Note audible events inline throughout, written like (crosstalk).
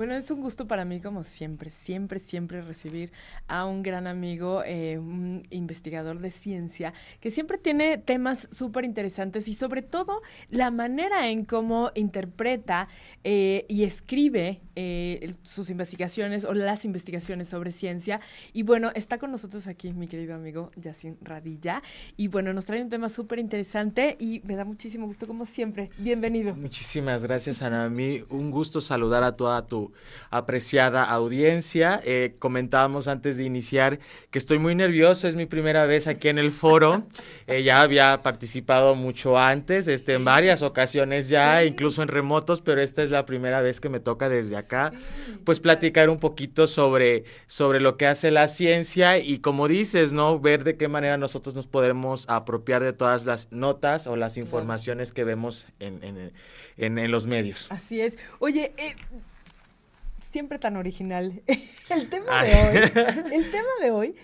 Bueno, es un gusto para mí, como siempre, siempre, siempre recibir a un gran amigo, eh, un investigador de ciencia, que siempre tiene temas súper interesantes y sobre todo la manera en cómo interpreta eh, y escribe eh, sus investigaciones o las investigaciones sobre ciencia. Y bueno, está con nosotros aquí mi querido amigo Yacine Radilla. Y bueno, nos trae un tema súper interesante y me da muchísimo gusto, como siempre. Bienvenido. Muchísimas gracias, Ana. A mí un gusto saludar a toda tu apreciada audiencia. Eh, comentábamos antes de iniciar que estoy muy nervioso, es mi primera vez aquí en el foro. Eh, ya había participado mucho antes, este, en varias ocasiones ya, incluso en remotos, pero esta es la primera vez que me toca desde acá, pues platicar un poquito sobre, sobre lo que hace la ciencia y como dices, ¿no? Ver de qué manera nosotros nos podemos apropiar de todas las notas o las informaciones que vemos en, en, en, los medios. Así es. Oye, eh, siempre tan original. (laughs) (laughs) El tema de hoy, el tema de hoy,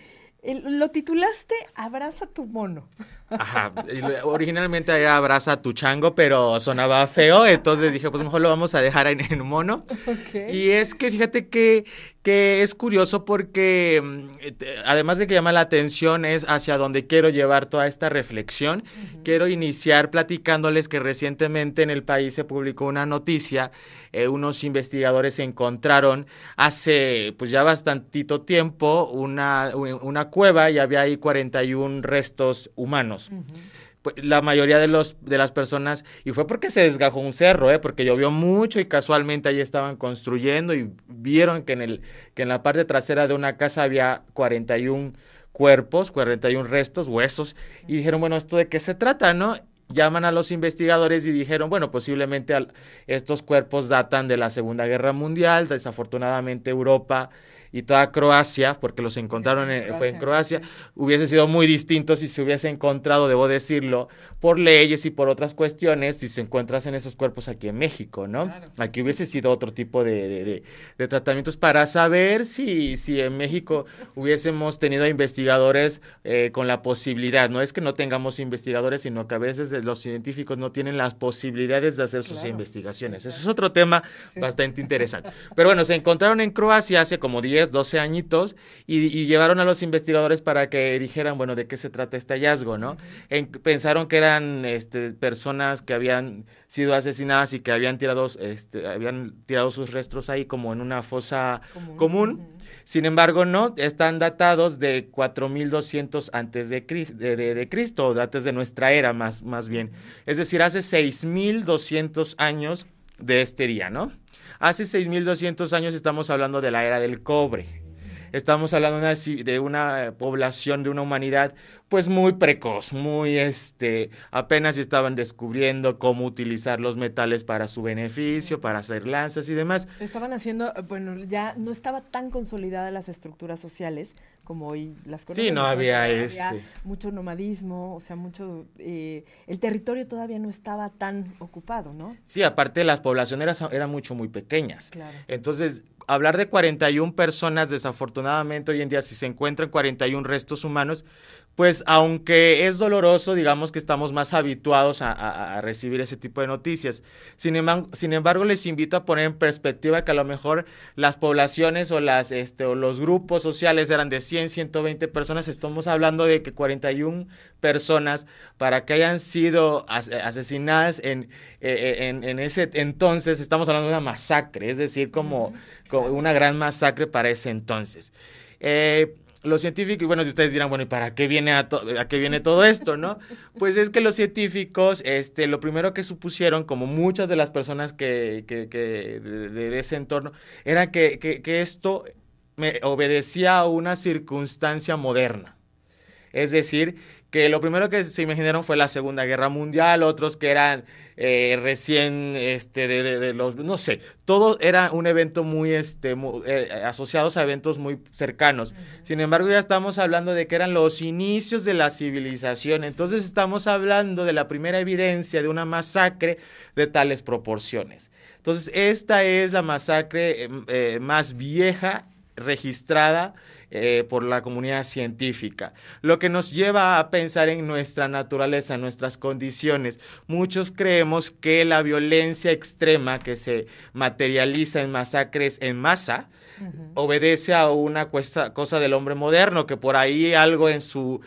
lo titulaste Abraza tu mono. Ajá, originalmente era Abraza tu chango, pero sonaba feo, entonces dije, pues mejor lo vamos a dejar en, en mono. (laughs) Y es que fíjate que, que es curioso porque mm, además de que llama la atención es hacia donde quiero llevar toda esta reflexión. Quiero iniciar platicándoles que recientemente en el país se publicó una noticia, eh, unos investigadores encontraron hace pues ya bastantito tiempo una, una cueva y había ahí 41 restos humanos. La mayoría de, los, de las personas, y fue porque se desgajó un cerro, ¿eh? porque llovió mucho y casualmente ahí estaban construyendo y vieron que en, el, que en la parte trasera de una casa había 41 cuerpos, 41 restos, huesos, y dijeron, bueno, ¿esto de qué se trata, no? Llaman a los investigadores y dijeron, bueno, posiblemente estos cuerpos datan de la Segunda Guerra Mundial, desafortunadamente Europa y toda Croacia, porque los encontraron en, fue en Croacia, hubiese sido muy distinto si se hubiese encontrado, debo decirlo, por leyes y por otras cuestiones, si se encuentras en esos cuerpos aquí en México, ¿no? Aquí hubiese sido otro tipo de, de, tratamientos para saber si, si en México hubiésemos tenido investigadores eh, con la posibilidad, no es que no tengamos investigadores, sino que a veces los científicos no tienen las posibilidades de hacer sus investigaciones. Ese es otro tema bastante interesante. Pero bueno, se encontraron en Croacia hace como 10 12 añitos, y, llevaron a los investigadores para que dijeran, bueno, de qué se trata este hallazgo, ¿no? pensaron que eran este, personas que habían sido asesinadas y que habían tirado, este, habían tirado sus restos ahí como en una fosa común. Sin embargo, no, están datados de 4200 antes de, de, de, Cristo, o antes de nuestra era más, más bien. Es decir, hace 6200 años de este día, ¿no? Hace 6.200 años estamos hablando de la era del cobre. Estamos hablando de una población, de una humanidad, pues muy precoz, muy este, apenas estaban descubriendo cómo utilizar los metales para su beneficio, para hacer lanzas y demás. Estaban haciendo, bueno, ya no estaba tan consolidadas las estructuras sociales, como hoy las conocemos. Sí, no había, este. mucho nomadismo, o sea, mucho. Eh, el territorio todavía no estaba tan ocupado, ¿no? Sí, aparte las poblaciones eran, mucho, muy pequeñas. Claro. Entonces, hablar de 41 personas, desafortunadamente hoy en día, si se encuentran 41 restos humanos, pues aunque es doloroso, digamos que estamos más habituados a, recibir ese tipo de noticias. Sin embargo, sin embargo, les invito a poner en perspectiva que a lo mejor las poblaciones o, las, este, o los grupos sociales eran de 100, 120 personas. Estamos hablando de que 41 personas, para que hayan sido asesinadas en, eh, eh, en, en ese entonces, estamos hablando de una masacre, es decir, como, como una gran masacre para ese entonces. Eh, los científicos, y bueno, si ustedes dirán, bueno, ¿y para qué viene a, qué viene todo esto, no? Pues es que los científicos, este, lo primero que supusieron, como muchas de las personas que, que, que de, ese entorno, era que, que, esto me obedecía a una circunstancia moderna. Es decir, que lo primero que se imaginaron fue la Segunda Guerra Mundial, otros que eran eh, recién, este, de, los, no sé, todo era un evento muy, este, eh, asociados a eventos muy cercanos. Sin embargo, ya estamos hablando de que eran los inicios de la civilización, entonces estamos hablando de la primera evidencia de una masacre de tales proporciones. Entonces, esta es la masacre eh, más vieja registrada eh, por la comunidad científica, lo que nos lleva a pensar en nuestra naturaleza, nuestras condiciones. Muchos creemos que la violencia extrema que se materializa en masacres en masa, obedece a una cosa del hombre moderno, que por ahí algo en su,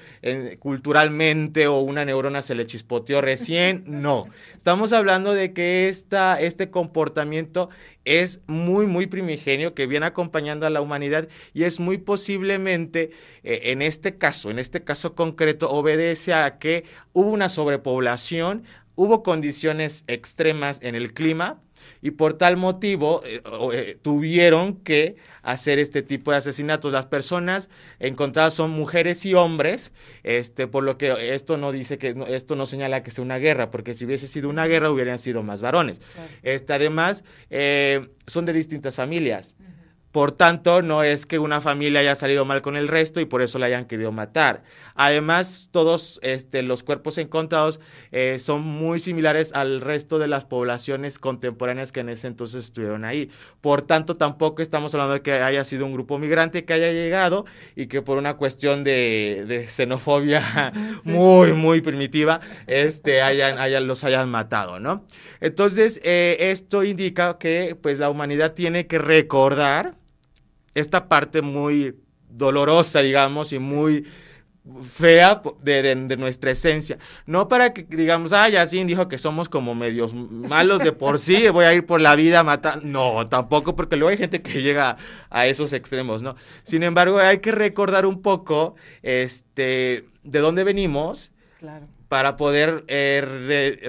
culturalmente o una neurona se le chispoteó recién. (laughs) No, estamos hablando de que esta, este comportamiento es muy, muy primigenio, que viene acompañando a la humanidad y es muy posiblemente, eh, en este caso, en este caso concreto, obedece a que hubo una sobrepoblación, hubo condiciones extremas en el clima, y por tal motivo eh, eh, tuvieron que hacer este tipo de asesinatos. Las personas encontradas son mujeres y hombres, este, por lo que esto no dice que esto no señala que sea una guerra, porque si hubiese sido una guerra hubieran sido más varones. Este, además, eh, son de distintas familias. Por tanto, no es que una familia haya salido mal con el resto y por eso la hayan querido matar. Además, todos este, los cuerpos encontrados eh, son muy similares al resto de las poblaciones contemporáneas que en ese entonces estuvieron ahí. Por tanto, tampoco estamos hablando de que haya sido un grupo migrante que haya llegado y que por una cuestión de, xenofobia (laughs) muy, muy primitiva, este, hayan, hayan, los hayan matado, ¿no? Entonces, eh, esto indica que pues, la humanidad tiene que recordar esta parte muy dolorosa, digamos, y muy fea de, nuestra esencia. No para que digamos, ah, Yacine dijo que somos como medios malos de por sí, voy a ir por la vida matar. No, tampoco, porque luego hay gente que llega a esos extremos, ¿no? Sin embargo, hay que recordar un poco este, de dónde venimos. Claro para poder eh,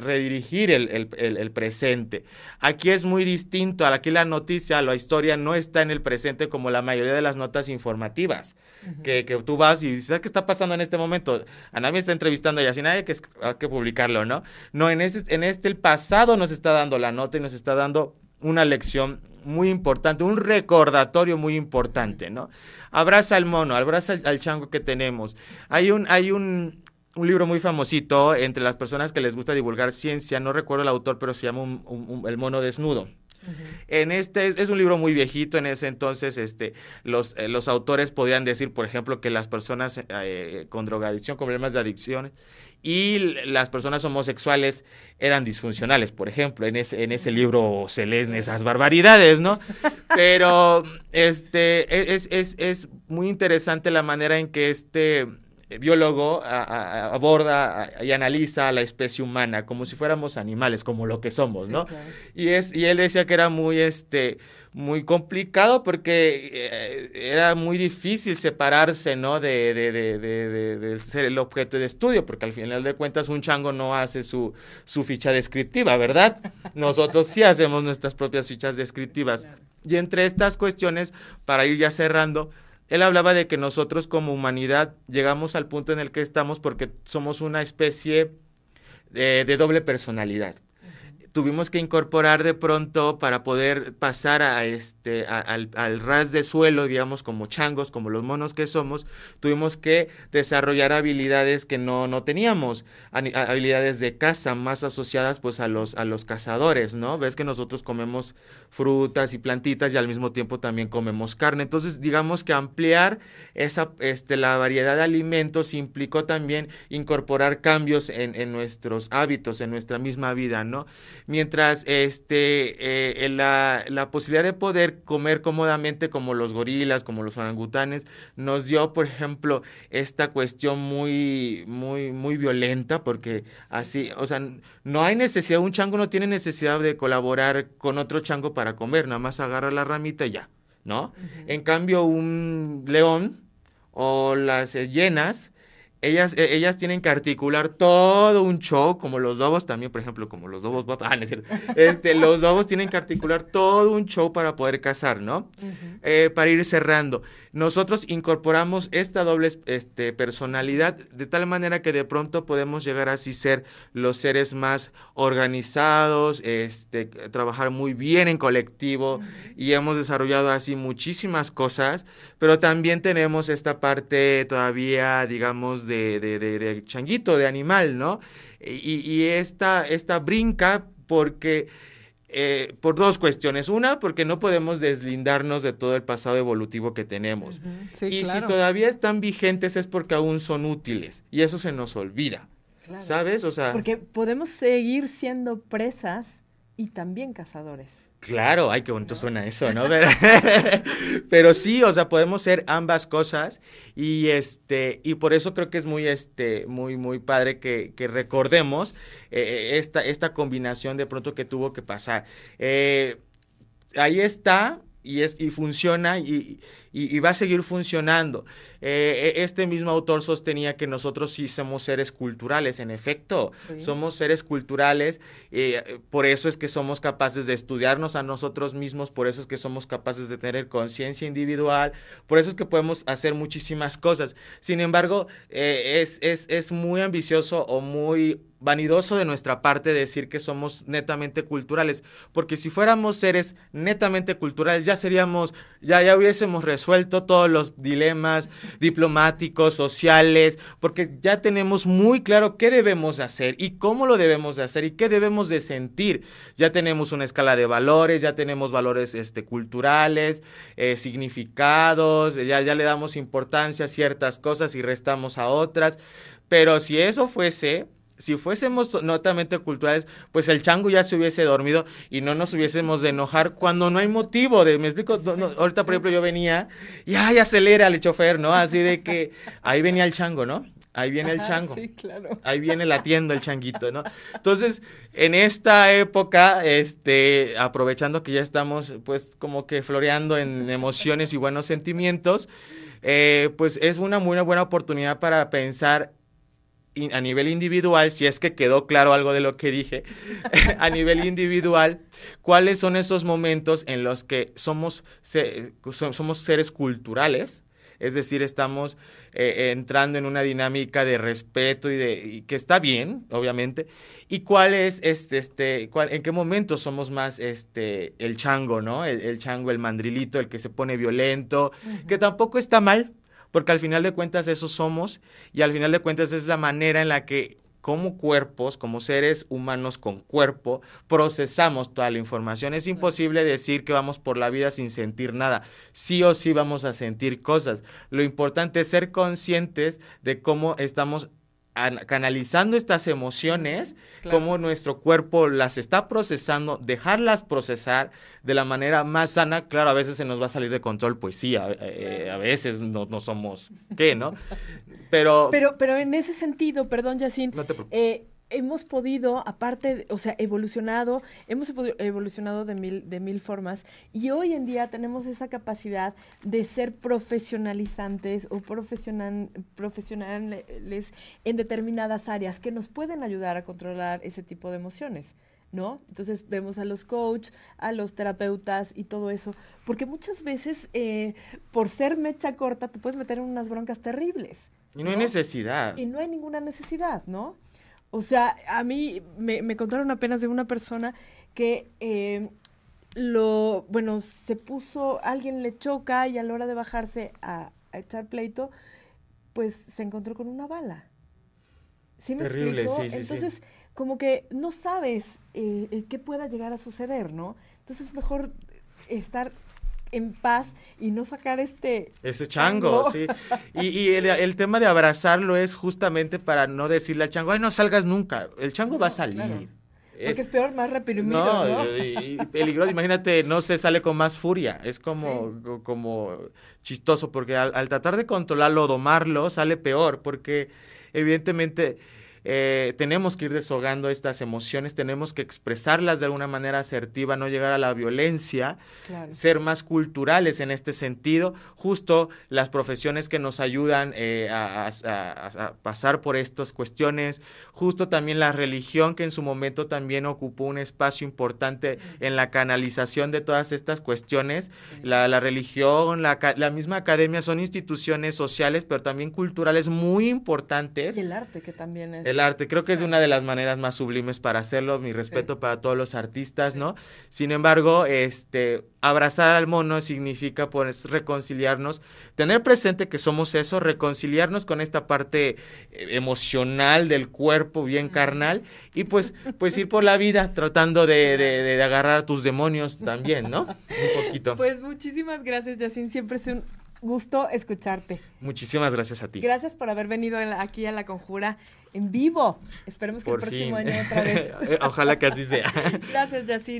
redirigir el, presente. Aquí es muy distinto, aquí la noticia, la historia no está en el presente como la mayoría de las notas informativas, que, tú vas y dices, ¿qué está pasando en este momento? A nadie está entrevistando y así nadie que, hay que publicarlo, ¿no? No, en este, en este el pasado nos está dando la nota y nos está dando una lección muy importante, un recordatorio muy importante, ¿no? Abraza al mono, abraza al, al chango que tenemos. Hay un, hay un, un libro muy famosito entre las personas que les gusta divulgar ciencia, no recuerdo el autor, pero se llama El mono desnudo. En este es, un libro muy viejito, en ese entonces este, los, eh, los autores podían decir, por ejemplo, que las personas eh, con drogadicción, con problemas de adicción y las personas homosexuales eran disfuncionales, por ejemplo, en ese, en ese libro se leen esas barbaridades, ¿no? (laughs) Pero este, es, es, es muy interesante la manera en que este eh, biólogo aborda y analiza a la especie humana como si fuéramos animales, como lo que somos, ¿no? Y, es, y él decía que era muy, este, muy complicado porque eh, era muy difícil separarse, ¿no? De, de, de, de, ser el objeto de estudio, porque al final de cuentas un chango no hace su, su ficha descriptiva, ¿verdad? (laughs) Nosotros sí hacemos nuestras propias fichas descriptivas. Y entre estas cuestiones, para ir ya cerrando, él hablaba de que nosotros como humanidad llegamos al punto en el que estamos porque somos una especie de, doble personalidad tuvimos que incorporar de pronto para poder pasar a este, al, ras de suelo, digamos, como changos, como los monos que somos, tuvimos que desarrollar habilidades que no, no teníamos, habilidades de caza más asociadas pues a los, a los cazadores, ¿no? Ves que nosotros comemos frutas y plantitas y al mismo tiempo también comemos carne. Entonces, digamos que ampliar esa, este, la variedad de alimentos implicó también incorporar cambios en, en nuestros hábitos, en nuestra misma vida, ¿no? Mientras este, eh, la, la, posibilidad de poder comer cómodamente como los gorilas, como los orangutanes, nos dio, por ejemplo, esta cuestión muy, muy, muy violenta, porque así, o sea, no hay necesidad, un chango no tiene necesidad de colaborar con otro chango para comer, nada más agarra la ramita y ya, ¿no? En cambio, un león o las hienas, ellas, e, ellas tienen que articular todo un show, como los lobos también, por ejemplo, como los lobos, (laughs) ah, no es cierto. Este, los lobos tienen que articular todo un show para poder cazar, ¿no? Eh, para ir cerrando. Nosotros incorporamos esta doble este, personalidad de tal manera que de pronto podemos llegar a así ser los seres más organizados, este, trabajar muy bien en colectivo y hemos desarrollado así muchísimas cosas, pero también tenemos esta parte todavía, digamos, de, de, de, changuito, de animal, ¿no? Y, y esta, esta brinca porque eh, por dos cuestiones. Una, porque no podemos deslindarnos de todo el pasado evolutivo que tenemos. y si todavía están vigentes es porque aún son útiles. Y eso se nos olvida. ¿Sabes? O sea. Porque podemos seguir siendo presas y también cazadores. Claro, ay, qué bonito suena eso, ¿no? (laughs) Pero, sí, o sea, podemos ser ambas cosas y este, y por eso creo que es muy, este, muy, muy padre que, recordemos eh, esta, esta combinación de pronto que tuvo que pasar. Eh, ahí está, y, es, y funciona y, y, va a seguir funcionando. Eh, e, este mismo autor sostenía que nosotros sí somos seres culturales, en efecto, somos seres culturales, eh, por eso es que somos capaces de estudiarnos a nosotros mismos, por eso es que somos capaces de tener conciencia individual, por eso es que podemos hacer muchísimas cosas. Sin embargo, eh, es, es, es muy ambicioso o muy vanidoso de nuestra parte decir que somos netamente culturales, porque si fuéramos seres netamente culturales ya seríamos, ya, ya hubiésemos resuelto todos los dilemas diplomáticos, sociales, porque ya tenemos muy claro qué debemos hacer y cómo lo debemos de hacer y qué debemos de sentir. Ya tenemos una escala de valores, ya tenemos valores este, culturales, eh, significados, ya, ya le damos importancia a ciertas cosas y restamos a otras. Pero si eso fuese, si fuésemos notamente culturales, pues el chango ya se hubiese dormido y no nos hubiésemos de enojar cuando no hay motivo de, me explico, ahorita por ejemplo yo venía y ay, acelera el chofer, ¿no? Así de que ahí venía el chango, ¿no? Ahí viene el chango. Sí, claro. Ahí viene latiendo el changuito, ¿no? Entonces, en esta época, este, aprovechando que ya estamos, pues, como que floreando en emociones y buenos sentimientos, eh, pues es una muy buena oportunidad para pensar a nivel individual, si es que quedó claro algo de lo que dije, (laughs) (laughs) a nivel individual, cuáles son esos momentos en los que somos, somos seres culturales, es decir, estamos eh, entrando en una dinámica de respeto y de que está bien, obviamente, y cuál es este, este, cuál, en qué momento somos más este el chango, ¿no? El, chango, el mandrilito, el que se pone violento, que tampoco está mal, porque al final de cuentas eso somos y al final de cuentas es la manera en la que como cuerpos, como seres humanos con cuerpo, procesamos toda la información. Es imposible decir que vamos por la vida sin sentir nada. Sí o sí vamos a sentir cosas. Lo importante es ser conscientes de cómo estamos canalizando estas emociones, cómo nuestro cuerpo las está procesando, dejarlas procesar de la manera más sana. Claro, a veces se nos va a salir de control, pues sí, a, eh, veces no, no, somos, ¿qué, no? Pero, pero, pero en ese sentido, perdón, Yacine, no eh, hemos podido, aparte, o sea, evolucionado, hemos evolucionado de mil, de mil formas y hoy en día tenemos esa capacidad de ser profesionalizantes o profesional, profesionales en determinadas áreas que nos pueden ayudar a controlar ese tipo de emociones. ¿No? Entonces vemos a los coaches, a los terapeutas y todo eso, porque muchas veces eh, por ser mecha corta te puedes meter en unas broncas terribles. Y no hay necesidad. Y no hay ninguna necesidad, ¿no? O sea, a mí me, contaron apenas de una persona que eh, lo, bueno, se puso, alguien le choca y a la hora de bajarse a, echar pleito, pues se encontró con una bala. ¿Sí me Terrible, sí, sí, Entonces, como que no sabes eh, eh, qué pueda llegar a suceder, ¿no? Entonces, es mejor estar en paz y no sacar este... Ese chango, sí. Y, el, tema de abrazarlo es justamente para no decirle al chango, ay, no salgas nunca. El chango va a salir. Porque es peor, más reprimido, ¿no? Y, peligroso. Imagínate, no se sale con más furia. Es como, como chistoso, porque al, al tratar de controlarlo, domarlo, sale peor, porque evidentemente eh, tenemos que ir deshogando estas emociones, tenemos que expresarlas de alguna manera asertiva, no llegar a la violencia, ser más culturales en este sentido, justo las profesiones que nos ayudan eh, a, pasar por estas cuestiones, justo también la religión que en su momento también ocupó un espacio importante en la canalización de todas estas cuestiones, la, religión, la, la misma academia son instituciones sociales, pero también culturales muy importantes. Y el arte que también es El arte, creo que es una de las maneras más sublimes para hacerlo, mi respeto para todos los artistas, ¿no? Sin embargo, este, abrazar al mono significa pues reconciliarnos, tener presente que somos eso, reconciliarnos con esta parte eh, emocional del cuerpo bien carnal y pues, pues ir por la (laughs) vida tratando de, de, de agarrar a tus demonios también, ¿no? Un poquito. Pues muchísimas gracias, Yacine, siempre es un gusto escucharte. Muchísimas gracias a ti. Gracias por haber venido aquí a La Conjura en vivo. Esperemos que el próximo año otra vez. (laughs) Ojalá que así sea. (laughs) Gracias, Yacine.